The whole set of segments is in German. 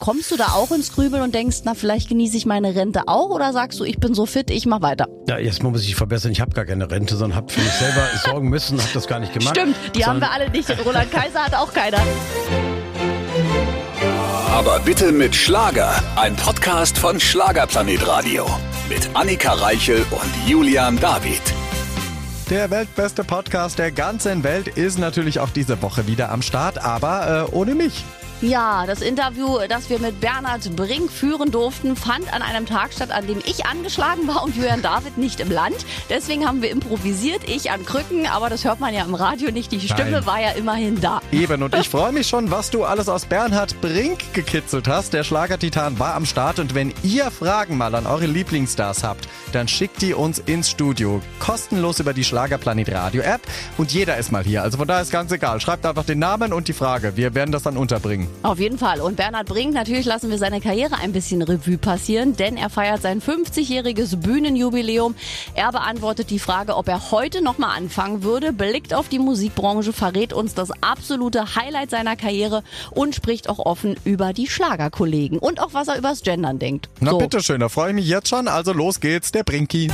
Kommst du da auch ins Grübeln und denkst, na, vielleicht genieße ich meine Rente auch oder sagst du, ich bin so fit, ich mach weiter? Ja, erstmal muss ich verbessern, ich habe gar keine Rente, sondern habe für mich selber sorgen müssen, habe das gar nicht gemacht. Stimmt, die haben wir alle nicht. Roland Kaiser hat auch keiner. Aber bitte mit Schlager. Ein Podcast von Schlagerplanet Radio. Mit Annika Reichel und Julian David. Der weltbeste Podcast der ganzen Welt ist natürlich auch diese Woche wieder am Start, aber äh, ohne mich. Ja, das Interview, das wir mit Bernhard Brink führen durften, fand an einem Tag statt, an dem ich angeschlagen war und Julian David nicht im Land. Deswegen haben wir improvisiert, ich an Krücken, aber das hört man ja im Radio nicht. Die Stimme Nein. war ja immerhin da. Eben, und ich freue mich schon, was du alles aus Bernhard Brink gekitzelt hast. Der Schlagertitan war am Start und wenn ihr Fragen mal an eure Lieblingsstars habt, dann schickt die uns ins Studio. Kostenlos über die Schlagerplanet Radio App und jeder ist mal hier. Also von daher ist ganz egal. Schreibt einfach den Namen und die Frage. Wir werden das dann unterbringen. Auf jeden Fall. Und Bernhard Brink, natürlich lassen wir seine Karriere ein bisschen Revue passieren, denn er feiert sein 50-jähriges Bühnenjubiläum. Er beantwortet die Frage, ob er heute nochmal anfangen würde, blickt auf die Musikbranche, verrät uns das absolute Highlight seiner Karriere und spricht auch offen über die Schlagerkollegen und auch was er übers Gendern denkt. Na So. bitteschön, da freue ich mich jetzt schon. Also los geht's, der Brinki.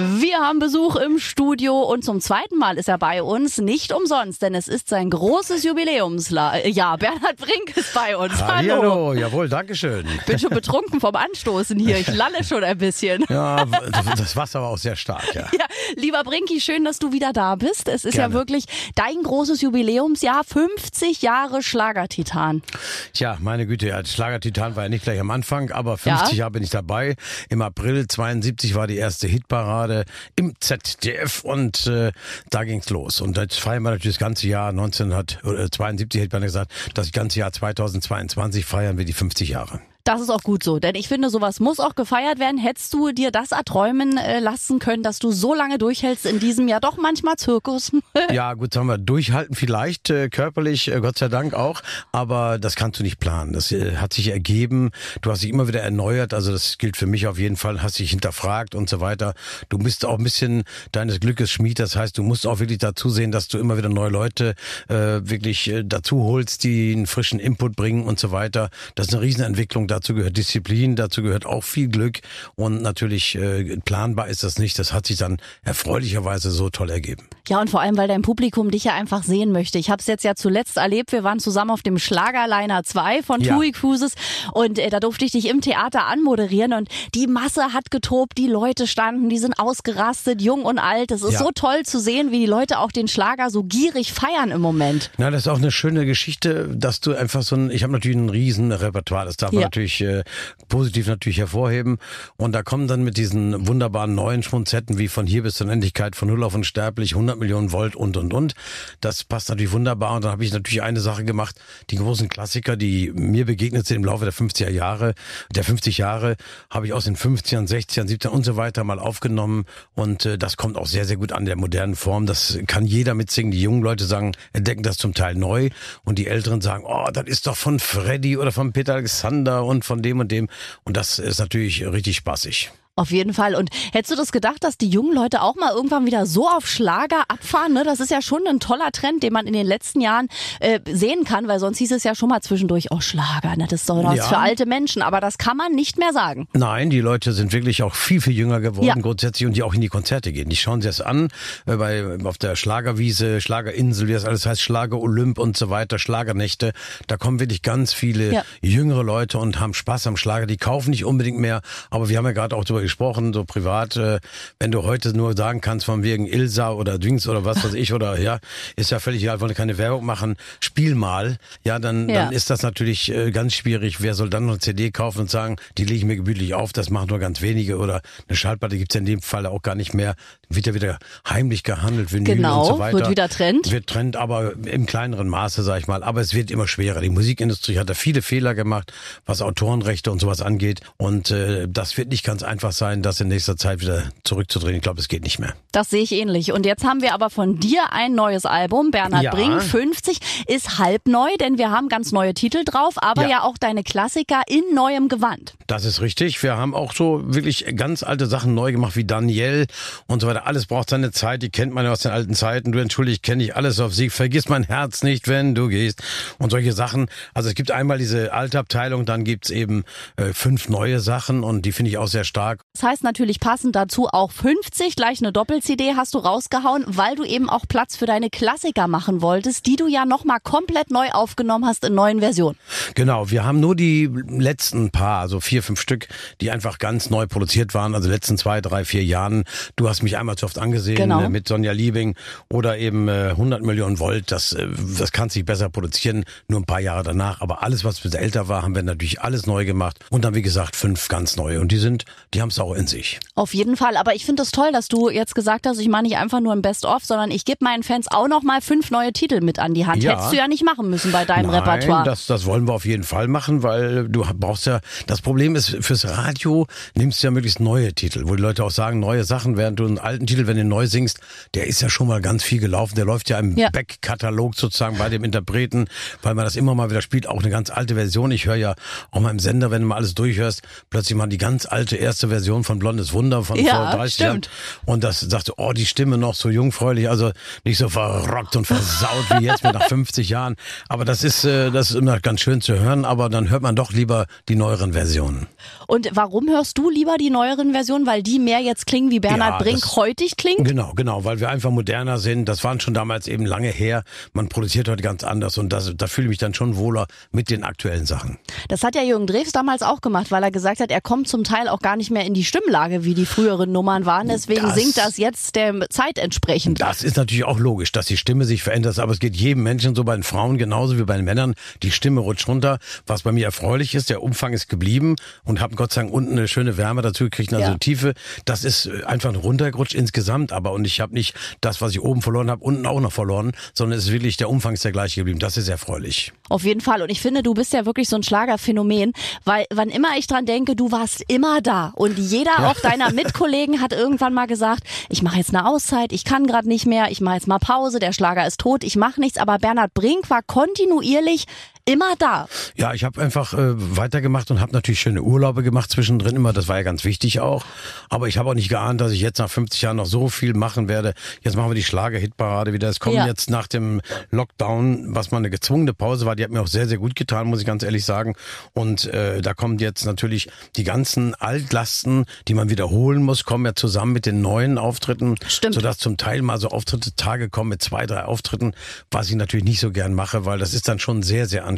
Wir haben Besuch im Studio und zum zweiten Mal ist er bei uns. Nicht umsonst, denn es ist sein großes Jubiläumsjahr. Ja, Bernhard Brink ist bei uns. Hallo. Hallo, jawohl, Dankeschön. Bin schon betrunken vom Anstoßen hier. Ich lalle schon ein bisschen. Ja, das Wasser war auch sehr stark, ja. Ja, lieber Brinki, schön, dass du wieder da bist. Es ist ja Gerne. wirklich dein großes Jubiläumsjahr. 50 Jahre Schlagertitan. Tja, meine Güte, ja, Schlagertitan war ja nicht gleich am Anfang, aber 50 Ja. Jahre bin ich dabei. Im April 72 war die erste Hitparade im ZDF und äh, da ging's los. Und jetzt feiern wir natürlich das ganze Jahr 1972, hätte man gesagt, das ganze Jahr 2022 feiern wir die 50 Jahre. Das ist auch gut so, denn ich finde, sowas muss auch gefeiert werden. Hättest du dir das erträumen äh, lassen können, dass du so lange durchhältst in diesem Jahr doch manchmal Zirkus? Ja, gut, sagen wir, durchhalten vielleicht, äh, körperlich, äh, Gott sei Dank auch, aber das kannst du nicht planen. Das hat sich ergeben, du hast dich immer wieder erneuert, also das gilt für mich auf jeden Fall, hast dich hinterfragt und so weiter. Du bist auch ein bisschen deines Glückes Schmied, das heißt, du musst auch wirklich dazu sehen, dass du immer wieder neue Leute äh, wirklich dazu holst, die einen frischen Input bringen und so weiter. Das ist eine Riesenentwicklung, dazu gehört Disziplin, dazu gehört auch viel Glück und natürlich äh, planbar ist das nicht, das hat sich dann erfreulicherweise so toll ergeben. Ja, und vor allem, weil dein Publikum dich ja einfach sehen möchte. Ich habe es jetzt ja zuletzt erlebt. Wir waren zusammen auf dem Schlagerliner 2 von Ja. TUI Cruises und äh, da durfte ich dich im Theater anmoderieren und die Masse hat getobt, die Leute standen, die sind ausgerastet, jung und alt. Es ist Ja. so toll zu sehen, wie die Leute auch den Schlager so gierig feiern im Moment. Na, das ist auch eine schöne Geschichte, dass du einfach so ein, ich habe natürlich ein riesen Repertoire, das darf man Ja. Natürlich äh, positiv natürlich hervorheben. Und da kommen dann mit diesen wunderbaren neuen Schmunzetten wie von hier bis zur Unendlichkeit, von Null auf Unsterblich, 100 Millionen Volt und und und. Das passt natürlich wunderbar. Und dann habe ich natürlich eine Sache gemacht, die großen Klassiker, die mir begegnet sind im Laufe der 50er Jahre, der 50 Jahre, habe ich aus den 50ern, 60ern, 70ern und so weiter mal aufgenommen. Und äh, das kommt auch sehr, sehr gut an der modernen Form. Das kann jeder mitsingen. Die jungen Leute sagen, entdecken das zum Teil neu. Und die Älteren sagen, oh, das ist doch von Freddy oder von Peter Alexander und von dem und dem. Und das ist natürlich richtig spaßig. Auf jeden Fall. Und hättest du das gedacht, dass die jungen Leute auch mal irgendwann wieder so auf Schlager abfahren? Ne? Das ist ja schon ein toller Trend, den man in den letzten Jahren äh, sehen kann, weil sonst hieß es ja schon mal zwischendurch, oh Schlager, ne? das ist doch was Ja. für alte Menschen. Aber das kann man nicht mehr sagen. Nein, die Leute sind wirklich auch viel, viel jünger geworden Ja. grundsätzlich und die auch in die Konzerte gehen. Die schauen sich das an, äh, bei, auf der Schlagerwiese, Schlagerinsel, wie das alles heißt, Schlager Olymp und so weiter, Schlagernächte. Da kommen wirklich ganz viele Ja. jüngere Leute und haben Spaß am Schlager. Die kaufen nicht unbedingt mehr, aber wir haben ja gerade auch darüber gesprochen, so privat, äh, wenn du heute nur sagen kannst, von wegen Ilsa oder Dings oder was weiß ich oder ja, ist ja völlig egal, wollen keine Werbung machen, spiel mal, ja, dann, Ja. dann ist das natürlich äh, ganz schwierig. Wer soll dann noch eine CD kaufen und sagen, die lege ich mir gemütlich auf, das machen nur ganz wenige oder eine Schallplatte gibt's ja in dem Fall auch gar nicht mehr. Wird ja wieder heimlich gehandelt, Vinyl Genau, und so weiter. wird wieder Trend. Wird Trend, aber im kleineren Maße, sag ich mal. Aber es wird immer schwerer. Die Musikindustrie hat da viele Fehler gemacht, was Autorenrechte und sowas angeht. Und äh, das wird nicht ganz einfach sein, das in nächster Zeit wieder zurückzudrehen. Ich glaube, das geht nicht mehr. Das sehe ich ähnlich. Und jetzt haben wir aber von dir ein neues Album. Bernhard Ja. Brink, 50, ist halb neu, denn wir haben ganz neue Titel drauf, aber ja, Ja. auch deine Klassiker in neuem Gewand. Das ist richtig. Wir haben auch so wirklich ganz alte Sachen neu gemacht, wie Daniel und so weiter. Alles braucht seine Zeit. Die kennt man ja aus den alten Zeiten. Du entschuldigt, kenne ich alles auf Sieg. Vergiss mein Herz nicht, wenn du gehst. Und solche Sachen. Also es gibt einmal diese alte Abteilung, dann gibt's eben äh, fünf neue Sachen und die finde ich auch sehr stark. Das heißt natürlich passend dazu auch 50, gleich eine Doppel-CD hast du rausgehauen, weil du eben auch Platz für deine Klassiker machen wolltest, die du ja nochmal komplett neu aufgenommen hast in neuen Versionen. Genau, wir haben nur die letzten paar, also vier, fünf Stück, die einfach ganz neu produziert waren, also letzten zwei, drei, vier Jahren. Du hast mich einmal zu oft angesehen Genau. äh, mit Sonja Liebing oder eben äh, 100 Millionen Volt. Das, äh, das kann sich besser produzieren, nur ein paar Jahre danach. Aber alles, was älter war, haben wir natürlich alles neu gemacht. Und dann, wie gesagt, fünf ganz neue. Und die sind, die haben es auch in sich. Auf jeden Fall, aber ich finde es toll, dass du jetzt gesagt hast, ich mache nicht einfach nur ein Best-of, sondern ich gebe meinen Fans auch nochmal fünf neue Titel mit an die Hand. Ja. Hättest du ja nicht machen müssen bei deinem Nein, Repertoire. Das, das wollen wir auf jeden Fall machen, weil du brauchst ja, das Problem ist, fürs Radio nimmst du ja möglichst neue Titel, wo die Leute auch sagen, neue Sachen, während du einen alten Titel, wenn du neu singst, der ist ja schon mal ganz viel gelaufen, der läuft ja im Ja. Backkatalog sozusagen bei dem Interpreten, weil man das immer mal wieder spielt, auch eine ganz alte Version. Ich höre ja auch mal im Sender, wenn du mal alles durchhörst, plötzlich mal die ganz alte erste Version von Blondes Wunder von Ja, vor 30 Jahren. stimmt. Und das sagte, oh, die Stimme noch so jungfräulich, also nicht so verrockt und versaut wie jetzt mit nach 50 Jahren. Aber das ist, äh, das ist immer ganz schön zu hören, aber dann hört man doch lieber die neueren Versionen. Und warum hörst du lieber die neueren Versionen? Weil die mehr jetzt klingen wie Bernhard Ja, Brink das- heutig klingt? Genau, genau, weil wir einfach moderner sind. Das waren schon damals eben lange her. Man produziert heute ganz anders und das, da fühle ich mich dann schon wohler mit den aktuellen Sachen. Das hat ja Jürgen Drews damals auch gemacht, weil er gesagt hat, er kommt zum Teil auch gar nicht mehr in die Stimmlage, wie die früheren Nummern waren. Deswegen Das- singt das jetzt der Zeit entsprechend. Das ist natürlich auch logisch, dass die Stimme sich verändert, aber es geht jedem Menschen so bei den Frauen genauso wie bei den Männern. Die Stimme rutscht runter, was bei mir erfreulich ist. Der Umfang ist geblieben und habe Gott sei Dank unten eine schöne Wärme dazu gekriegt, also Ja. Tiefe. Das ist äh, einfach runtergerutscht insgesamt, aber und ich habe nicht das, was ich oben verloren habe, unten auch noch verloren, sondern es ist wirklich der Umfang ist der gleiche geblieben. Das ist erfreulich. Auf jeden Fall. Und ich finde, du bist ja wirklich so ein Schlagerphänomen, weil wann immer ich dran denke, du warst immer da. Und jeder auch deiner Mitkollegen hat irgendwann mal gesagt, ich mache jetzt eine Auszeit, ich kann gerade nicht mehr, ich mache jetzt mal Pause, der Schlager ist tot, ich mache nichts. Aber Bernhard Brink war kontinuierlich immer da. Ja, ich habe einfach äh, weitergemacht und habe natürlich schöne Urlaube gemacht zwischendrin immer. Das war ja ganz wichtig auch. Aber ich habe auch nicht geahnt, dass ich jetzt nach 50 Jahren noch so viel machen werde. Jetzt machen wir die Schlager-Hitparade wieder. Es kommen Ja. jetzt nach dem Lockdown, was mal eine gezwungene Pause war, die hat mir auch sehr, sehr gut getan, muss ich ganz ehrlich sagen. Und äh, da kommen jetzt natürlich die ganzen Altlasten, die man wiederholen muss, kommen ja zusammen mit den neuen Auftritten. Stimmt. Sodass zum Teil mal so Auftritte Tage kommen mit zwei, drei Auftritten, was ich natürlich nicht so gern mache, weil das ist dann schon sehr, sehr anstrengend.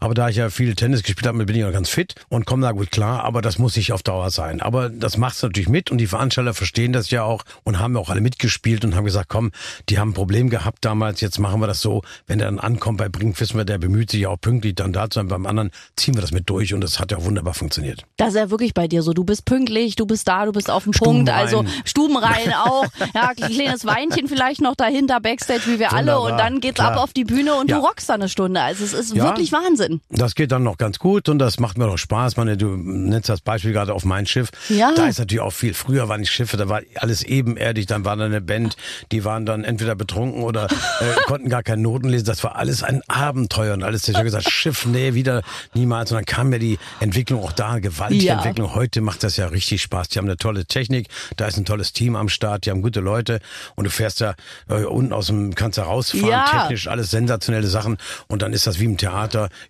Aber da ich ja viel Tennis gespielt habe, bin ich auch ganz fit und komme da gut klar, aber das muss nicht auf Dauer sein. Aber das macht's natürlich mit und die Veranstalter verstehen das ja auch und haben auch alle mitgespielt und haben gesagt, komm, die haben ein Problem gehabt damals, jetzt machen wir das so, wenn der dann ankommt bei Brink, wissen wir, der bemüht sich ja auch pünktlich dann da zu sein, beim anderen ziehen wir das mit durch und das hat ja wunderbar funktioniert. Das ist ja wirklich bei dir so. Du bist pünktlich, du bist da, du bist auf dem Punkt. Also Stubenrein auch. Ja, ein kleines Weinchen vielleicht noch dahinter, Backstage wie wir alle. Wunderbar, Und dann geht's klar. ab auf die Bühne und Ja. du rockst da eine Stunde. Also es ist Ja. wirklich Wahnsinn. Das geht dann noch ganz gut und das macht mir doch Spaß. Meine, du nennst das Beispiel gerade auf mein Schiff. Ja. Da ist natürlich auch viel. Früher waren die Schiffe, da war alles ebenerdig, dann war da eine Band, die waren dann entweder betrunken oder äh, konnten gar keine Noten lesen. Das war alles ein Abenteuer und alles. Ich habe gesagt, Schiff, nee, wieder niemals. Und dann kam ja die Entwicklung auch da, gewaltige Ja. Entwicklung. Heute macht das ja richtig Spaß. Die haben eine tolle Technik, da ist ein tolles Team am Start, die haben gute Leute und du fährst da äh, unten aus dem, kannst da rausfahren, Ja. technisch alles sensationelle Sachen und dann ist das wie im Theater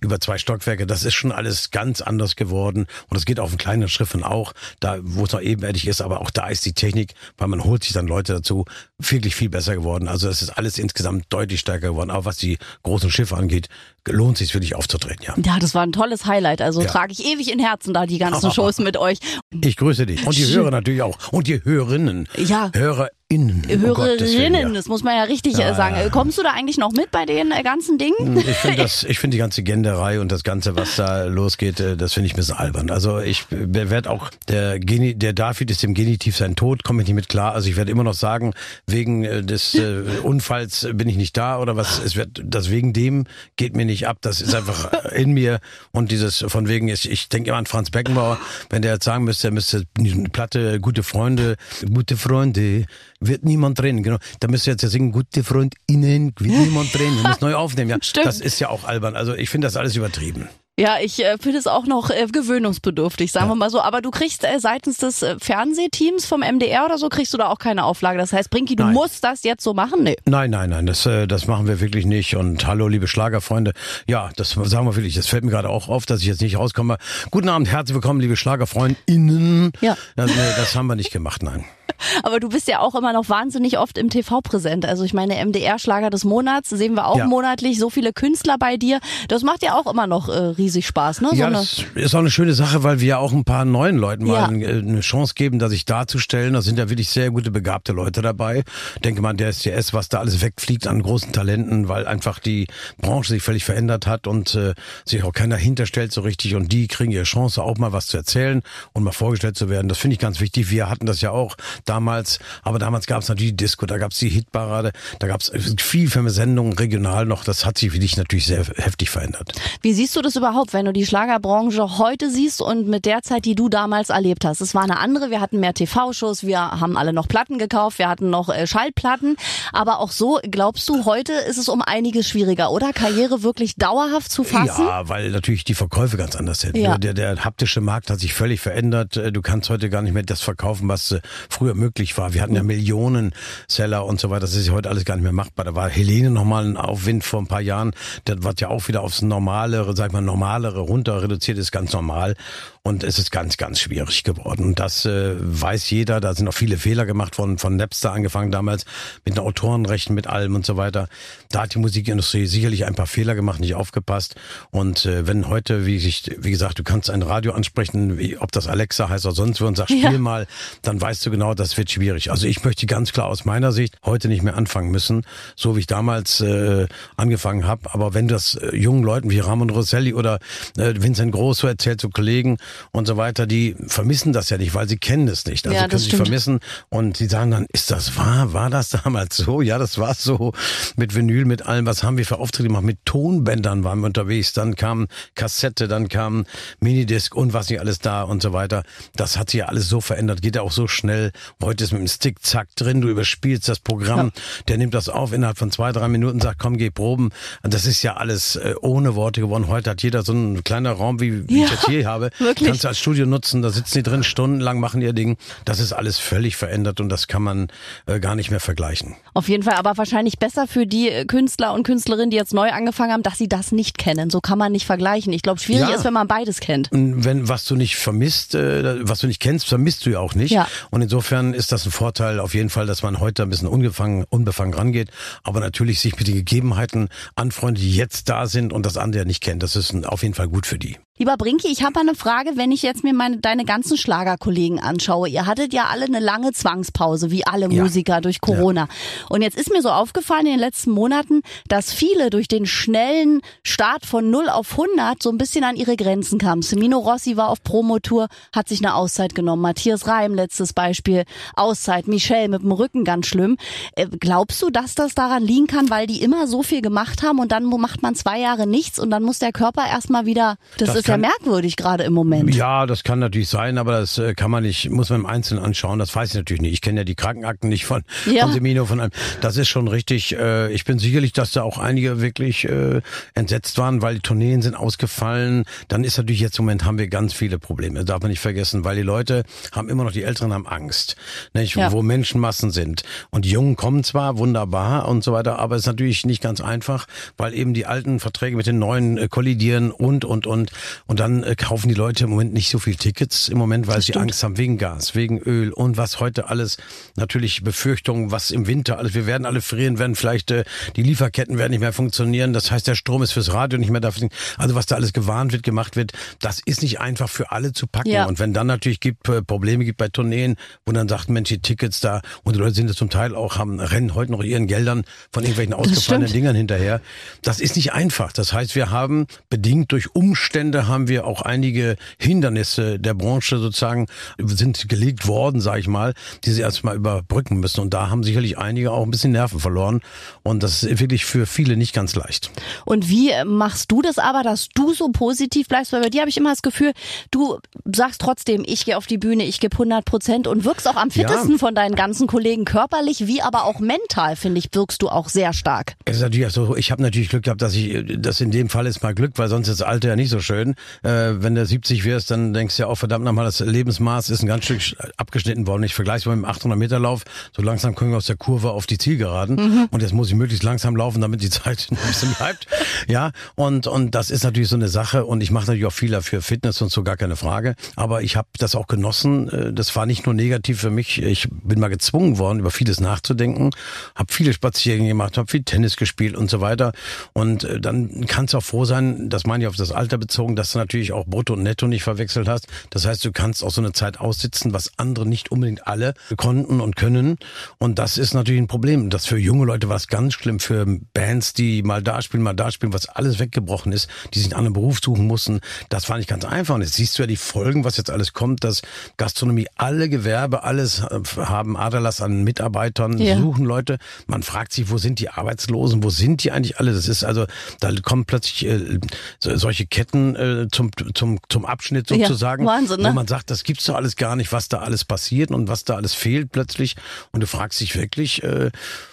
über zwei Stockwerke. Das ist schon alles ganz anders geworden und das geht auf den kleinen Schiffen auch, da wo es noch ebenerdig ist, aber auch da ist die Technik, weil man holt sich dann Leute dazu, wirklich viel besser geworden. Also es ist alles insgesamt deutlich stärker geworden. Auch was die großen Schiffe angeht, lohnt sich wirklich aufzutreten, ja. Ja, das war ein tolles Highlight. Also Ja. trage ich ewig in Herzen da die ganzen Shows mit euch. Ich grüße dich. Und die Hörer natürlich auch. Und die Hörerinnen. Ja. HörerInnen. Gottes Willen, Hörerinnen, ja. das muss man ja richtig äh, sagen. Äh, Kommst du da eigentlich noch mit bei den äh, ganzen Dingen? Ich finde das, ich finde die ganze Genderei und das Ganze, was da losgeht, äh, das finde ich ein bisschen albern. Also ich werde auch, der Geni, der David ist dem Genitiv sein Tod, komme ich nicht mit klar. Also ich werde immer noch sagen, wegen des äh, Unfalls bin ich nicht da oder was, es wird, das wegen dem geht mir nicht nicht ab. Das ist einfach in mir. Und dieses von wegen, ich, ich denke immer an Franz Beckenbauer, wenn der jetzt sagen müsste, er müsste eine Platte, gute Freunde, gute Freunde, wird niemand drehen. Genau. Da müsste jetzt ja singen, gute FreundInnen, wird niemand drehen. Wir müssen neu aufnehmen. Ja, Stimmt. das ist ja auch albern. Also ich finde das alles übertrieben. Ja, ich äh, finde es auch noch äh, gewöhnungsbedürftig, sagen wir mal so. Aber du kriegst äh, seitens des äh, Fernsehteams vom MDR oder so, kriegst du da auch keine Auflage. Das heißt, Brinki, du Nein. musst das jetzt so machen? Nee. Nein, nein, nein, das, äh, das machen wir wirklich nicht. Und hallo, liebe Schlagerfreunde. Ja, das sagen wir wirklich. Das fällt mir gerade auch auf, dass ich jetzt nicht rauskomme. Guten Abend, herzlich willkommen, liebe SchlagerfreundInnen. Ja. Das, nee, das haben wir nicht gemacht, nein. Aber du bist ja auch immer noch wahnsinnig oft im TV präsent. Also ich meine, MDR-Schlager des Monats sehen wir auch Ja. monatlich. So viele Künstler bei dir. Das macht ja auch immer noch äh, riesig Spaß, ne? So Ja, das ist auch eine schöne Sache, weil wir ja auch ein paar neuen Leuten mal Ja. eine, eine Chance geben, da sich darzustellen. Da sind ja wirklich sehr gute, begabte Leute dabei. Denke mal an der STS, was da alles wegfliegt an großen Talenten, weil einfach die Branche sich völlig verändert hat und äh, sich auch keiner hinterstellt so richtig. Und die kriegen ihre Chance, auch mal was zu erzählen und mal vorgestellt zu werden. Das finde ich ganz wichtig. Wir hatten das ja auch damals, aber damals gab es natürlich die Disco, da gab es die Hitparade, da gab es viel für Sendungen regional noch. Das hat sich für dich natürlich sehr heftig verändert. Wie siehst du das überhaupt, wenn du die Schlagerbranche heute siehst und mit der Zeit, die du damals erlebt hast? Es war eine andere, wir hatten mehr TV-Shows, wir haben alle noch Platten gekauft, wir hatten noch äh, Schallplatten. Aber auch so, glaubst du, heute ist es um einiges schwieriger, oder? Karriere wirklich dauerhaft zu fassen? Ja, weil natürlich die Verkäufe ganz anders sind. Ja. Der, der haptische Markt hat sich völlig verändert. Äh, Du kannst heute gar nicht mehr das verkaufen, was äh, früher möglich war. Wir hatten ja Millionen Seller und so weiter. Das ist ja heute alles gar nicht mehr machbar. Da war Helene nochmal ein Aufwind vor ein paar Jahren. Das wird ja auch wieder aufs normalere, sag ich mal, normalere runter reduziert, ist ganz normal. Und es ist ganz, ganz schwierig geworden. Und das äh, weiß jeder. Da sind auch viele Fehler gemacht worden, von Napster angefangen damals, mit den Autorenrechten, mit allem und so weiter. Da hat die Musikindustrie sicherlich ein paar Fehler gemacht, nicht aufgepasst. Und äh, wenn heute, wie, ich, wie gesagt, du kannst ein Radio ansprechen, wie, ob das Alexa heißt oder sonst wo und sagst, Ja. spiel mal, dann weißt du genau, das wird schwierig. Also ich möchte ganz klar aus meiner Sicht heute nicht mehr anfangen müssen, so wie ich damals äh, angefangen habe. Aber wenn das äh, jungen Leuten wie Ramon Rosselli oder äh, Vincent Grosso erzählt, so Kollegen und so weiter, die vermissen das ja nicht, weil sie kennen es nicht. Also Ja, können stimmt. vermissen und sie sagen dann, ist das wahr? War das damals so? Ja, das war so mit Vinyl, mit allem. Was haben wir für Auftritte gemacht? Mit Tonbändern waren wir unterwegs. Dann kam Kassette, dann kam Minidisc und was nicht alles da und so weiter. Das hat sich ja alles so verändert, geht ja auch so schnell. Heute ist mit dem Stick zack drin, du überspielst das Programm, der nimmt das auf innerhalb von zwei, drei Minuten, sagt, komm, geh proben. Das ist ja alles äh, ohne Worte geworden. Heute hat jeder so einen kleinen Raum, wie, wie Ja, ich jetzt hier habe. wirklich. Kannst du als Studio nutzen, da sitzen die drin stundenlang, machen ihr Ding. Das ist alles völlig verändert und das kann man äh, gar nicht mehr vergleichen. Auf jeden Fall, aber wahrscheinlich besser für die äh, Künstler und Künstlerinnen, die jetzt neu angefangen haben, dass sie das nicht kennen. So kann man nicht vergleichen. Ich glaube, schwierig Ja. ist, wenn man beides kennt. Wenn was du nicht vermisst, äh, was du nicht kennst, vermisst du ja auch nicht. Ja. Und insofern ist das ein Vorteil auf jeden Fall, dass man heute ein bisschen ungefangen, unbefangen rangeht, aber natürlich sich mit den Gegebenheiten anfreundet, die jetzt da sind und das andere nicht kennt. Das ist auf jeden Fall gut für die. Lieber Brinki, ich habe mal eine Frage, wenn ich jetzt mir meine, deine ganzen Schlagerkollegen anschaue. Ihr hattet ja alle eine lange Zwangspause, wie alle Ja. Musiker durch Corona. Und jetzt ist mir so aufgefallen in den letzten Monaten, dass viele durch den schnellen Start von 0 auf 100 so ein bisschen an ihre Grenzen kamen. Semino Rossi war auf Promotour, hat sich eine Auszeit genommen. Matthias Reim, letztes Beispiel, Auszeit. Michelle mit dem Rücken ganz schlimm. Äh, glaubst du, dass das daran liegen kann, weil die immer so viel gemacht haben und dann macht man zwei Jahre nichts und dann muss der Körper erstmal wieder, das, Das ist ja kann- merkwürdig gerade im Moment. Ja, das kann natürlich sein, aber das äh, kann man nicht, muss man im Einzelnen anschauen. Das weiß ich natürlich nicht. Ich kenne ja die Krankenakten nicht von, Ja. von Semino, von einem. Das ist schon richtig. Äh, ich bin sicherlich, dass da auch einige wirklich äh, entsetzt waren, weil die Tourneen sind ausgefallen. Dann ist natürlich jetzt im Moment haben wir ganz viele Probleme. Das darf man nicht vergessen, weil die Leute haben immer noch, die Älteren haben Angst, nicht? Ja. wo Menschenmassen sind. Und die Jungen kommen zwar wunderbar und so weiter, aber es ist natürlich nicht ganz einfach, weil eben die alten Verträge mit den neuen äh, kollidieren und, und, und. Und dann äh, kaufen die Leute im Moment nicht so viel Tickets im Moment, weil sie Angst haben wegen Gas, wegen Öl und was heute alles natürlich Befürchtungen, was im Winter alles, wir werden alle frieren, werden vielleicht äh, die Lieferketten werden nicht mehr funktionieren. Das heißt, der Strom ist fürs Radio nicht mehr dafür. Also was da alles gewarnt wird, gemacht wird, das ist nicht einfach für alle zu packen. Ja. Und wenn dann natürlich gibt, äh, Probleme gibt bei Tourneen, wo dann sagt, Mensch, die Tickets da, und die Leute sind es zum Teil auch, haben, rennen heute noch ihren Geldern von irgendwelchen ausgefallenen stimmt. Dingern hinterher. Das ist nicht einfach. Das heißt, wir haben bedingt durch Umstände haben wir auch einige Hindernisse der Branche sozusagen sind gelegt worden, sage ich mal, die sie erstmal überbrücken müssen. Und da haben sicherlich einige auch ein bisschen Nerven verloren. Und das ist wirklich für viele nicht ganz leicht. Und wie machst du das aber, dass du so positiv bleibst? Weil bei dir habe ich immer das Gefühl, du sagst trotzdem, ich gehe auf die Bühne, ich gebe 100 Prozent und wirkst auch am fittesten ja. von deinen ganzen Kollegen körperlich wie aber auch mental, finde ich, wirkst du auch sehr stark. Es ist natürlich so, ich habe natürlich Glück gehabt, dass ich, das in dem Fall ist mal Glück, weil sonst ist das Alter ja nicht so schön. Äh, wenn du 70 wirst, dann denkst du ja auch verdammt nochmal, das Lebensmaß ist ein ganz Stück abgeschnitten worden. Ich vergleiche mal mit dem 800 Meter Lauf. So langsam kommen wir aus der Kurve auf die Zielgeraden mhm. und jetzt muss ich möglichst langsam laufen, damit die Zeit ein bisschen bleibt. Ja, und und das ist natürlich so eine Sache und ich mache natürlich auch viel dafür Fitness und so gar keine Frage. Aber ich habe das auch genossen. Äh, das war nicht nur negativ für mich. Ich bin mal gezwungen worden, über vieles nachzudenken, habe viele Spaziergänge gemacht, habe viel Tennis gespielt und so weiter. Und äh, dann kannst du auch froh sein, das meine ich auf das Alter bezogen, dass du natürlich auch Brutto und Netto nicht verwechselt hast. Das heißt, du kannst auch so eine Zeit aussitzen, was andere nicht unbedingt alle konnten und können. Und das ist natürlich ein Problem. Das für junge Leute war es ganz schlimm, für Bands, die mal da spielen, mal da spielen, was alles weggebrochen ist, die sich einen anderen Beruf suchen mussten. Das war nicht ganz einfach. Und jetzt siehst du ja die Folgen, was jetzt alles kommt, dass Gastronomie, alle Gewerbe, alles äh, haben Aderlass an Mitarbeitern, ja. suchen Leute. Man fragt sich, wo sind die Arbeitslosen, wo sind die eigentlich alle? Das ist also, da kommen plötzlich äh, solche Ketten äh, zum, zum, zum Abschnitt sozusagen, ja, Wahnsinn, ne? wo man sagt, das gibt's doch alles gar nicht, was da alles passiert und was da alles fehlt plötzlich. Und du fragst dich wirklich, äh,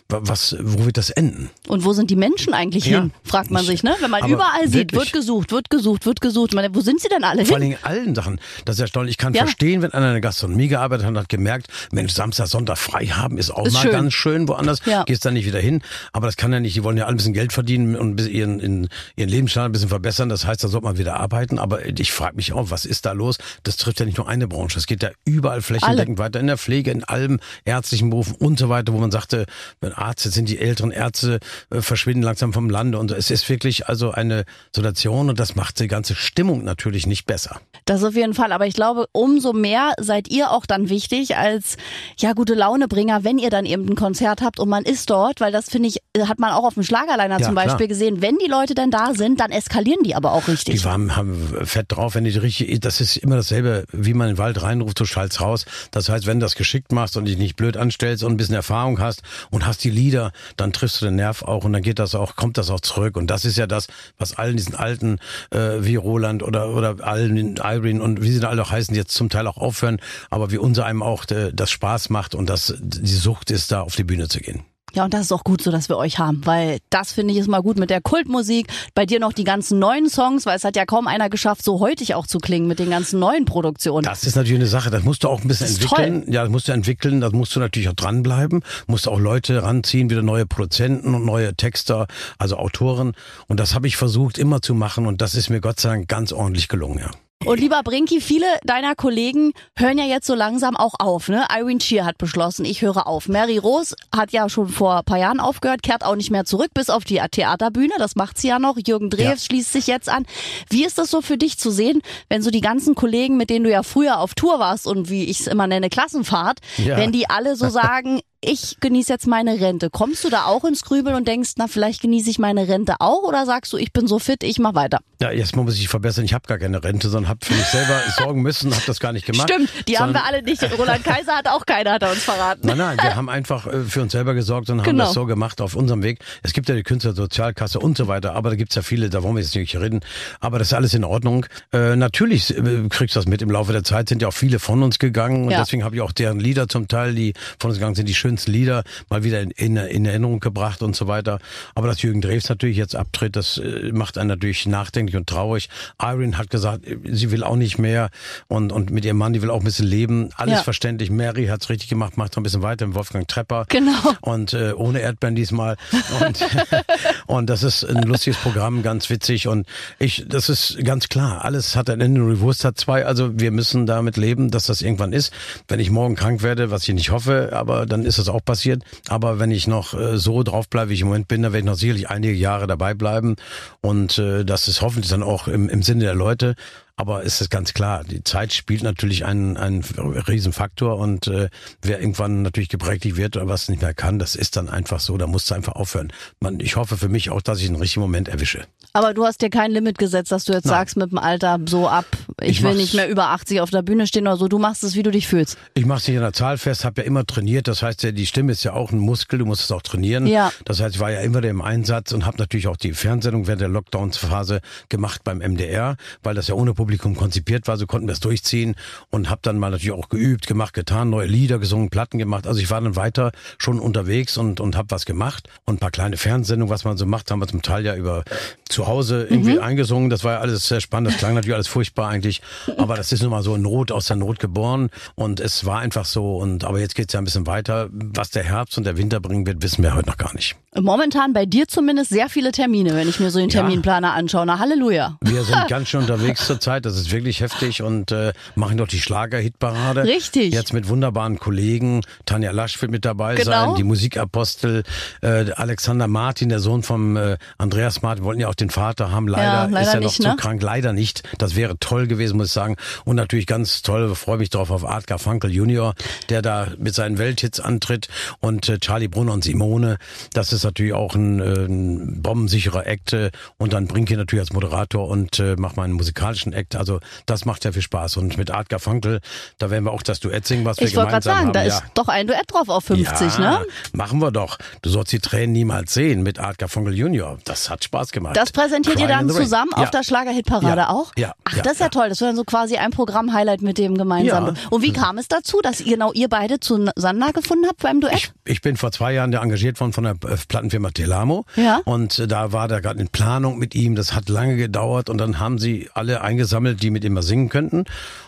was, wo wird das enden? Und wo sind die Menschen eigentlich ja, hin? Fragt man sich, ne? Wenn man überall sieht, wird gesucht, wird gesucht, wird gesucht. meine, wo sind sie denn alle Vor hin? Vor allem allen Sachen. Das ist erstaunlich. Ich kann ja. verstehen, wenn einer in der Gastronomie gearbeitet hat und hat gemerkt, Mensch, Samstag, Sonntag frei haben ist auch ist mal schön. ganz schön woanders. Ja. Gehst da nicht wieder hin. Aber das kann ja nicht. Die wollen ja alle ein bisschen Geld verdienen und ihren, ihren, ihren Lebensstandard ein bisschen verbessern. Das heißt, da sollte man wieder arbeiten. Aber ich frage mich auch, was ist da los? Das trifft ja nicht nur eine Branche. Es geht ja überall flächendeckend alle. weiter. In der Pflege, in allem ärztlichen Berufen und so weiter, wo man sagte, wenn Arzt, jetzt sind die älteren Ärzte äh, verschwinden langsam vom Lande und es ist wirklich also eine Situation und das macht die ganze Stimmung natürlich nicht besser. Das auf jeden Fall, aber ich glaube, umso mehr seid ihr auch dann wichtig als ja gute Launebringer, wenn ihr dann eben ein Konzert habt und man ist dort, weil das finde ich, hat man auch auf dem Schlagerliner ja, zum Beispiel klar. gesehen, wenn die Leute dann da sind, dann eskalieren die aber auch richtig. Die haben, haben fett drauf, wenn die richtig, das ist immer dasselbe, wie man in den Wald reinruft, du schallst raus. Das heißt, wenn du das geschickt machst und dich nicht blöd anstellst und ein bisschen Erfahrung hast und hast die Lieder, dann triffst du den Nerv auch und dann geht das auch, kommt das auch zurück. Und das ist ja das, was allen diesen alten äh, wie Roland oder oder allen Irene und wie sie da alle auch heißen, jetzt zum Teil auch aufhören, aber wie unser einem auch äh, das Spaß macht und das die Sucht ist, da auf die Bühne zu gehen. Ja, und das ist auch gut so, dass wir euch haben, weil das finde ich ist mal gut mit der Kultmusik. Bei dir noch die ganzen neuen Songs, weil es hat ja kaum einer geschafft, so heutig auch zu klingen mit den ganzen neuen Produktionen. Das ist natürlich eine Sache, das musst du auch ein bisschen entwickeln. Toll. Ja, das musst du entwickeln, das musst du natürlich auch dranbleiben, musst auch Leute ranziehen, wieder neue Produzenten und neue Texter, also Autoren. Und das habe ich versucht immer zu machen und das ist mir Gott sei Dank ganz ordentlich gelungen, ja. Und lieber Brinky, viele deiner Kollegen hören ja jetzt so langsam auch auf. Ne? Irene Shear hat beschlossen, ich höre auf. Mary Rose hat ja schon vor ein paar Jahren aufgehört, kehrt auch nicht mehr zurück, bis auf die Theaterbühne. Das macht sie ja noch. Jürgen Drews ja. schließt sich jetzt an. Wie ist das so für dich zu sehen, wenn so die ganzen Kollegen, mit denen du ja früher auf Tour warst und wie ich es immer nenne, Klassenfahrt, ja. wenn die alle so sagen, ich genieße jetzt meine Rente. Kommst du da auch ins Grübeln und denkst, na, vielleicht genieße ich meine Rente auch oder sagst du, ich bin so fit, ich mach weiter? Ja, erstmal muss ich verbessern, ich habe gar keine Rente, sondern habe für mich selber sorgen müssen, habe das gar nicht gemacht. Stimmt, die haben wir alle nicht. Roland Kaiser hat auch keine, hat er uns verraten. Nein, nein, wir haben einfach äh, für uns selber gesorgt und haben genau. das so gemacht auf unserem Weg. Es gibt ja die Künstlersozialkasse und so weiter, aber da gibt's ja viele, da wollen wir jetzt nicht reden. Aber das ist alles in Ordnung. Äh, natürlich äh, kriegst du das mit. Im Laufe der Zeit sind ja auch viele von uns gegangen und ja. deswegen habe ich auch deren Lieder zum Teil, die von uns gegangen sind, die schönsten Lieder mal wieder in, in, in Erinnerung gebracht und so weiter. Aber dass Jürgen Drews natürlich jetzt abtritt, das äh, macht einen natürlich nachdenklich und traurig. Irene hat gesagt, sie will auch nicht mehr und, und mit ihrem Mann, die will auch ein bisschen leben. Alles ja. verständlich. Mary hat's richtig gemacht, macht noch ein bisschen weiter mit Wolfgang Trepper. Genau. Und äh, ohne Erdbeeren diesmal. Und, und das ist ein lustiges Programm, ganz witzig. Und ich, das ist ganz klar. Alles hat ein Ende. Reverse hat zwei. Also wir müssen damit leben, dass das irgendwann ist. Wenn ich morgen krank werde, was ich nicht hoffe, aber dann ist das auch passiert. Aber wenn ich noch äh, so drauf bleibe, wie ich im Moment bin, dann werde ich noch sicherlich einige Jahre dabei bleiben. Und äh, das ist hoffentlich dann auch im, im Sinne der Leute. Aber es ist ganz klar, die Zeit spielt natürlich einen, einen Riesenfaktor und äh, wer irgendwann natürlich geprägt wird oder was nicht mehr kann, das ist dann einfach so, da musst du einfach aufhören. Man, ich hoffe für mich auch, dass ich einen richtigen Moment erwische. Aber du hast dir kein Limit gesetzt, dass du jetzt Nein. sagst mit dem Alter so ab, ich, Ich will mach's- nicht mehr über 80 auf der Bühne stehen oder so. Du machst es, wie du dich fühlst. Ich mache es nicht an der Zahl fest, habe ja immer trainiert. Das heißt, ja, die Stimme ist ja auch ein Muskel, du musst es auch trainieren. Ja. Das heißt, ich war ja immer im Einsatz und habe natürlich auch die Fernsehsendung während der Lockdown-Phase gemacht beim MDR, weil das ja ohne Publikum konzipiert war. So konnten wir es durchziehen und habe dann mal natürlich auch geübt, gemacht, getan, neue Lieder gesungen, Platten gemacht. Also ich war dann weiter schon unterwegs und, und habe was gemacht. Und ein paar kleine Fernsehsendungen, was man so macht, haben wir zum Teil ja über zu Hause irgendwie eingesungen. Das war ja alles sehr spannend. Das klang natürlich alles furchtbar eigentlich. Aber das ist nun mal so Not, aus der Not geboren. Und es war einfach so. Und aber jetzt geht's ja ein bisschen weiter. Was der Herbst und der Winter bringen wird, wissen wir heute noch gar nicht. Momentan bei dir zumindest sehr viele Termine, wenn ich mir so den. Terminplaner anschaue. Na Halleluja. Wir sind ganz schön unterwegs zurzeit. Das ist wirklich heftig und äh, machen doch die Schlager-Hitparade. Richtig. Jetzt mit wunderbaren Kollegen. Tanja Lasch wird mit dabei Genau. sein. Die Musikapostel. Äh, Alexander Martin, der Sohn vom äh, Andreas Martin, wollten ja auch den Vater haben. Leider, Ja, leider ist er nicht, noch ne? zu krank. Leider nicht. Das wäre toll gewesen, muss ich sagen. Und natürlich ganz toll. Freue mich drauf auf Art Garfunkel Junior, der da mit seinen Welthits antritt. Und äh, Charlie Brunner und Simone. Das ist natürlich auch ein, äh, ein bombensicherer Act. äh, Und dann Brinke natürlich als Moderator und äh, macht mal einen musikalischen Act. Also das macht ja viel Spaß. Und mit Art Garfunkel, da werden wir auch das Duett singen, was wir Ich wollte gerade gemeinsam sagen, haben. da ja. ist doch ein Duett drauf auf 50, ja, ne? machen wir doch. Du sollst die Tränen niemals sehen mit Art Garfunkel Junior. Das hat Spaß gemacht. Das präsentiert ihr Crying dann in the Rain. zusammen ja. auf der Schlagerhitparade auch? Ja. Ach, das ist ja, toll. Das wird dann so quasi ein Programm-Highlight mit dem gemeinsam. Ja. Und wie kam es dazu, dass ihr genau ihr beide zueinander gefunden habt beim Duett? Ich, ich bin vor zwei Jahren ja engagiert worden von der äh, Plattenfirma Telamo. Ja. Und äh, da war da gerade in Planung mit ihm. Das hat lange gedauert und dann haben sie alle eingesammelt, die mit ihm mal singen könnten.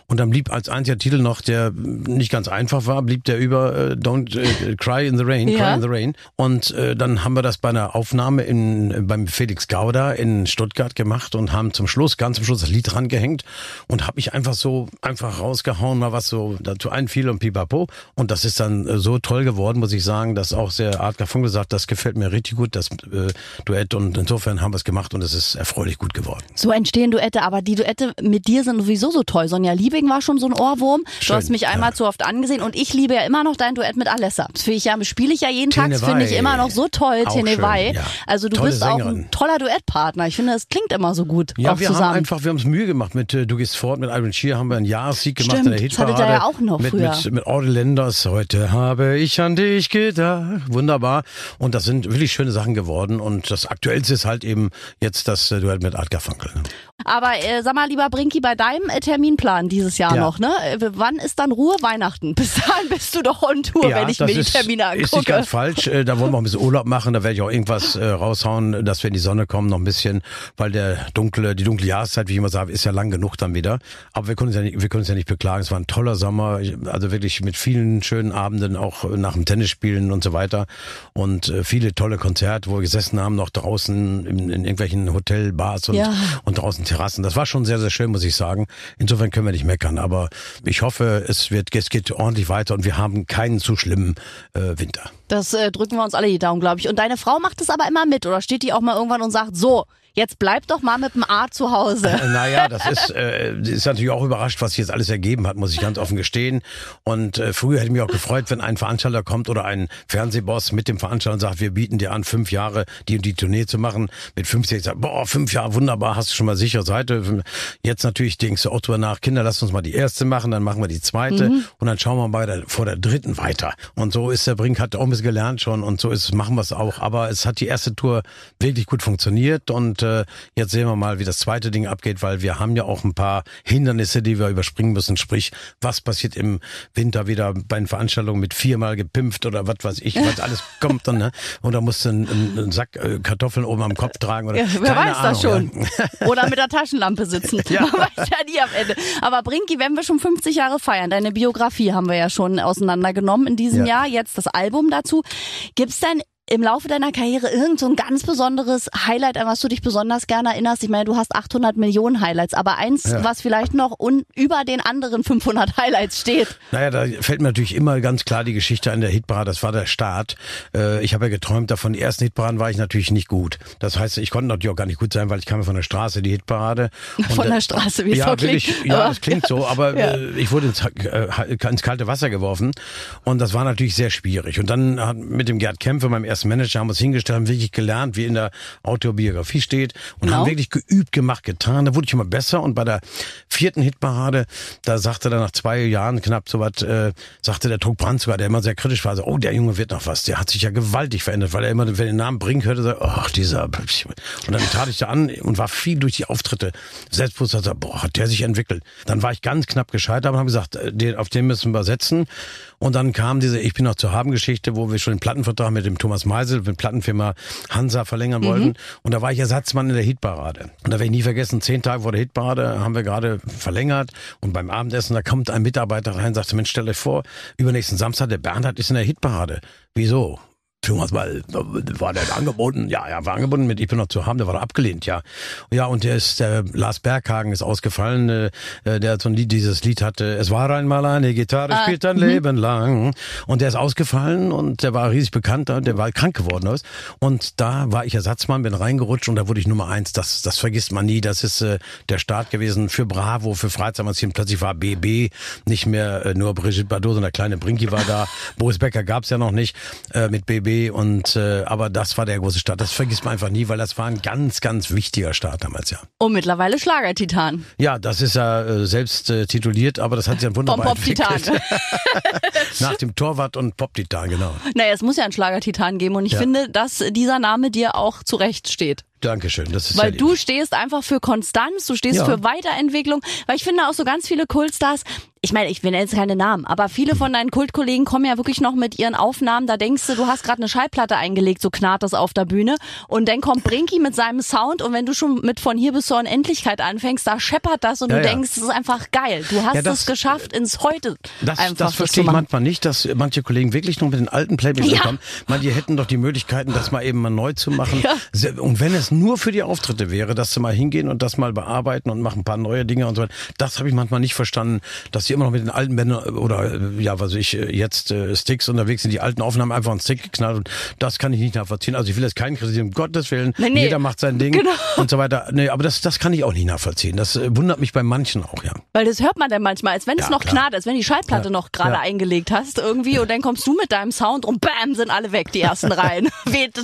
Und dann blieb als einziger Titel noch, der nicht ganz einfach war, blieb der über äh, Don't äh, Cry in the Rain, Ja. Cry in the Rain. Und äh, dann haben wir das bei einer Aufnahme in, äh, beim Felix Gauda in Stuttgart gemacht und haben zum Schluss, ganz zum Schluss das Lied rangehängt und habe ich einfach so einfach rausgehauen, mal was so dazu einfiel und pipapo. Und das ist dann äh, so toll geworden, muss ich sagen, dass auch sehr Art Garfunkel sagt, das gefällt mir richtig gut, das äh, Duett. Und insofern haben wir es gemacht und es ist erfreulich gut geworden. So entstehen Duette, aber die Duette mit dir sind sowieso so toll. Sonja Liebing war schon so ein Ohrwurm. Du Schön, hast mich einmal zu oft angesehen und ich liebe ja immer noch dein Duett mit Alessa. Das ich ja, spiele ich ja jeden Tag, das finde ich immer noch so toll, schön, ja. Also du Tolle bist auch ein Sängerin. toller Duettpartner. Ich finde, das klingt immer so gut. Ja, wir zusammen. haben einfach, wir haben es Mühe gemacht mit äh, Du gehst fort, mit Iron Shear haben wir einen Jahressieg gemacht Stimmt, in der das hattet Hitparade. ihr ja auch noch mit, früher. Mit, mit Audrey Lenders, heute habe ich an dich gedacht. Wunderbar. Und das sind wirklich schöne Sachen geworden. Und das Aktuellste ist halt eben jetzt das äh, Duett mit Art Garfunkel. Aber äh, sag mal, lieber Brinki, bei deinem äh, Terminplan dieses Jahr Ja. noch, ne? Äh, wann ist dann Ruhe? Weihnachten. Bis dahin bist du doch on Tour, wenn ich mir die Termine Ist nicht angucke. ganz falsch. Äh, Da wollen wir auch ein bisschen Urlaub machen. Da werde ich auch irgendwas äh, raushauen, dass wir in die Sonne kommen noch ein bisschen, weil der dunkle, die dunkle Jahreszeit, wie ich immer sage, ist ja lang genug dann wieder. Aber wir können uns ja nicht, wir können uns ja nicht beklagen. Es war ein toller Sommer, also wirklich mit vielen schönen Abenden, auch nach dem Tennisspielen und so weiter. Und äh, viele tolle Konzerte, wo wir gesessen haben, noch draußen in, in irgendwelchen Hotelbars und, Ja. und draußen Terrassen. Das war schon sehr, sehr schön, muss ich sagen. Insofern können wir nicht meckern. Aber ich hoffe, es wird, es geht ordentlich weiter und wir haben keinen zu schlimmen äh, Winter. Das äh, drücken wir uns alle die Daumen, glaube ich. Und deine Frau macht es aber immer mit oder steht die auch mal irgendwann und sagt, so, jetzt bleib doch mal mit dem A zu Hause. Äh, Naja, das ist, äh, ist natürlich auch überrascht, was sich jetzt alles ergeben hat, muss ich ganz offen gestehen. Und äh, früher hätte ich mich auch gefreut, wenn ein Veranstalter kommt oder ein Fernsehboss mit dem Veranstalter und sagt, wir bieten dir an, fünf Jahre die und die Tournee zu machen. Mit 50 sagt, boah, fünf Jahre, wunderbar, hast du schon mal sichere Seite. Jetzt natürlich denkst du auch drüber nach, Kinder, lass uns mal die erste machen, dann machen wir die zweite und dann schauen wir mal bei der, vor der dritten weiter. Und so ist der Brink, hat auch ein bisschen gelernt schon und so ist, machen wir es auch. Aber es hat die erste Tour wirklich gut funktioniert und äh, jetzt sehen wir mal, wie das zweite Ding abgeht, weil wir haben ja auch ein paar Hindernisse, die wir überspringen müssen. Sprich, was passiert im Winter wieder bei den Veranstaltungen mit viermal gepimpft oder was weiß ich, was alles kommt dann, ne? Und da musst du einen, einen Sack äh, Kartoffeln oben am Kopf tragen oder Ja, wer weiß das Ahnung, schon. Ja. Oder mit der Taschenlampe sitzen. Ja. Man weiß ja nie am Ende. Aber Brinki, wenn wir schon 50 Jahre feiern, deine Biografie haben wir ja schon auseinandergenommen in diesem Ja. Jahr, jetzt das Album dazu. Gibt's denn im Laufe deiner Karriere irgend so ein ganz besonderes Highlight, an was du dich besonders gerne erinnerst? Ich meine, du hast 800 Millionen Highlights, aber eins, Ja. was vielleicht noch un über den anderen 500 Highlights steht. Naja, da fällt mir natürlich immer ganz klar die Geschichte an der Hitparade. Das war der Start. Äh, Ich habe ja geträumt davon. Die ersten Hitparaden war ich natürlich nicht gut. Das heißt, ich konnte natürlich auch gar nicht gut sein, weil ich kam ja von der Straße, die Hitparade. Und, Von äh, der Straße, wie es ja, so klingt. wirklich, Ja, Aber- das klingt so, aber Ja. äh, ich wurde ins, ins kalte Wasser geworfen und das war natürlich sehr schwierig. Und dann hat mit dem Gerd Kämpfe, meinem ersten Manager, haben uns hingestellt, haben wirklich gelernt, wie in der Autobiografie steht und Genau. haben wirklich geübt, gemacht, getan. Da wurde ich immer besser und bei der vierten Hitparade, da sagte dann nach zwei Jahren knapp so was, äh, sagte der Druck Brandt sogar, der immer sehr kritisch war, so, oh, der Junge wird noch was. Der hat sich ja gewaltig verändert, weil er immer, wenn er den Namen bringt, hörte, so, ach, dieser. Und dann tat ich da an und war viel durch die Auftritte selbstbewusst, also, boah, hat der sich entwickelt. Dann war ich ganz knapp gescheitert und habe gesagt, äh, den, auf den müssen wir setzen. Und dann kam diese Ich bin noch zu haben Geschichte, wo wir schon den Plattenvertrag mit dem Thomas Meisel, mit Plattenfirma Hansa verlängern wollten. Und da war ich Ersatzmann in der Hitparade. Und da werde ich nie vergessen, zehn Tage vor der Hitparade haben wir gerade verlängert. Und beim Abendessen, da kommt ein Mitarbeiter rein und sagt, Mensch, stell euch vor, übernächsten Samstag, der Bernhard ist in der Hitparade. Wieso? Thomas Weil, war der angeboten? Ja, ja, war angeboten mit Ich bin noch zu haben, der war abgelehnt, ja. Ja, und der ist, der Lars Berghagen ist ausgefallen, äh, der hat so ein Lied, dieses Lied hatte, es war einmal eine Gitarre, Ah, spielt ein Leben lang. Und der ist ausgefallen und der war riesig bekannt, der war krank geworden. Ist. Und da war ich Ersatzmann, bin reingerutscht und da wurde ich Nummer eins. Das, das vergisst man nie. Das ist äh, der Start gewesen für Bravo, für Freizeitmagazin. Plötzlich war BB nicht mehr äh, nur Brigitte Bardot, sondern der kleine Brinki war da. Boris Becker gab's ja noch nicht äh, mit BB. Und äh, aber das war der große Start. Das vergisst man einfach nie, weil das war ein ganz, ganz wichtiger Start damals, ja. Und mittlerweile Schlagertitan. Ja, das ist ja äh, selbst äh, tituliert, aber das hat sich Vom wunderbar Pop-Titan. entwickelt. Nach dem Torwart und Pop-Titan, genau. Naja, es muss ja einen Schlagertitan geben und ich Ja. finde, dass dieser Name dir auch zurecht steht. Dankeschön. Das ist Weil ja du stehst einfach für Konstanz, du stehst Ja. für Weiterentwicklung. Weil ich finde auch so ganz viele Kultstars, ich meine, ich nenne jetzt keine Namen, aber viele von deinen Kultkollegen kommen ja wirklich noch mit ihren Aufnahmen. Da denkst du, du hast gerade eine Schallplatte eingelegt, so knarrt das auf der Bühne. Und dann kommt Brinky mit seinem Sound und wenn du schon mit von hier bis zur Unendlichkeit anfängst, da scheppert das und Ja, du ja. denkst, es ist einfach geil. Du hast Ja, das- es geschafft, ins Heute Das, einfach das verstehe ich manchmal nicht, dass manche Kollegen wirklich noch mit den alten Playbacks Ja. kommen. Man, die hätten doch die Möglichkeiten, das mal eben mal neu zu machen. Und wenn es nur für die Auftritte wäre, dass sie mal hingehen und das mal bearbeiten und machen ein paar neue Dinge und so weiter. Das habe ich manchmal nicht verstanden, dass sie immer noch mit den alten Bändern oder äh, ja, was ich, äh, jetzt äh, Sticks unterwegs sind, die alten Aufnahmen einfach einen Stick geknallt und das kann ich nicht nachvollziehen. Also ich will jetzt keinen kritisieren, um Gottes Willen. Nee, nee. Jeder macht sein Ding Genau. und so weiter. Nee, aber das, das kann ich auch nicht nachvollziehen. Das äh, wundert mich bei manchen auch, ja. Weil das hört man dann manchmal, als wenn es Ja, noch klar. knarrt, als wenn die Schallplatte Ja. noch gerade Ja. eingelegt hast irgendwie und dann kommst du mit deinem Sound und bam, sind alle weg, die ersten Reihen. Weht.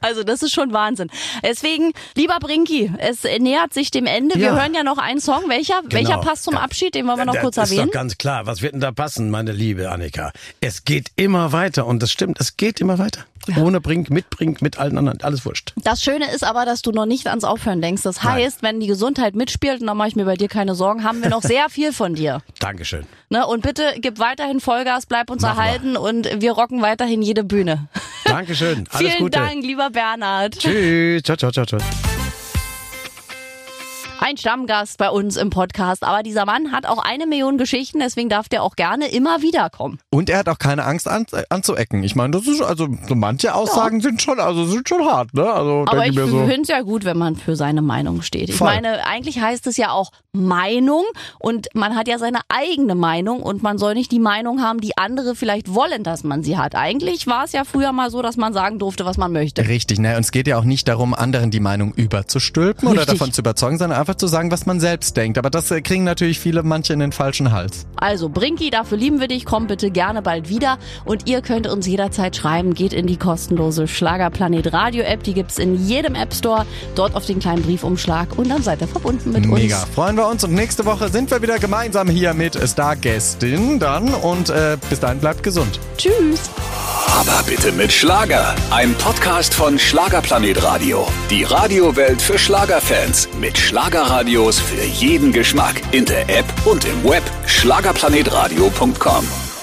Also das ist schon Wahnsinn. Deswegen, lieber Brinky, es nähert sich dem Ende. Wir Ja. hören ja noch einen Song. Welcher? Welcher passt zum. Abschied? Den wollen wir noch das kurz ist erwähnen. doch ganz klar. Was wird denn da passen, meine liebe Annika? Es geht immer weiter und das stimmt, es geht immer weiter. Ohne Brink, mit Brink, mit allen anderen, alles wurscht. Das Schöne ist aber, dass du noch nicht ans Aufhören denkst. Das heißt, wenn die Gesundheit mitspielt, und da mache ich mir bei dir keine Sorgen, haben wir noch sehr viel von dir. Dankeschön. Ne? Und bitte gib weiterhin Vollgas, bleib uns wir. erhalten und wir rocken weiterhin jede Bühne. Dankeschön. Alles Vielen Gute. Dank, lieber Bernhard. Tschüss. Ciao, ciao, ciao, ciao. Ein Stammgast bei uns im Podcast. Aber dieser Mann hat auch eine Million Geschichten, deswegen darf der auch gerne immer wiederkommen. Und er hat auch keine Angst an, anzuecken. Ich meine, das ist also so manche Aussagen sind schon also sind schon hart, ne? Also Aber ich ich so. finde es ja gut, wenn man für seine Meinung steht. Ich Voll. meine, eigentlich heißt es ja auch Meinung und man hat ja seine eigene Meinung und man soll nicht die Meinung haben, die andere vielleicht wollen, dass man sie hat. Eigentlich war es ja früher mal so, dass man sagen durfte, was man möchte. Richtig, ne? Und es geht ja auch nicht darum, anderen die Meinung überzustülpen oder Richtig. davon zu überzeugen, sondern einfach zu sagen, was man selbst denkt. Aber das äh, kriegen natürlich viele manche in den falschen Hals. Also Brinky, dafür lieben wir dich. Komm bitte gerne bald wieder. Und ihr könnt uns jederzeit schreiben. Geht in die kostenlose Schlagerplanet Radio App. Die gibt's in jedem App Store. Dort auf den kleinen Briefumschlag. Und dann seid ihr verbunden mit Mega. uns. Freuen wir uns und nächste Woche sind wir wieder gemeinsam hier mit Stargästin dann und äh, bis dahin bleibt gesund. Tschüss. Aber bitte mit Schlager. Ein Podcast von Schlagerplanet Radio. Die Radiowelt für Schlagerfans. Mit Schlagerradios für jeden Geschmack. In der App und im Web. Schlagerplanetradio.com.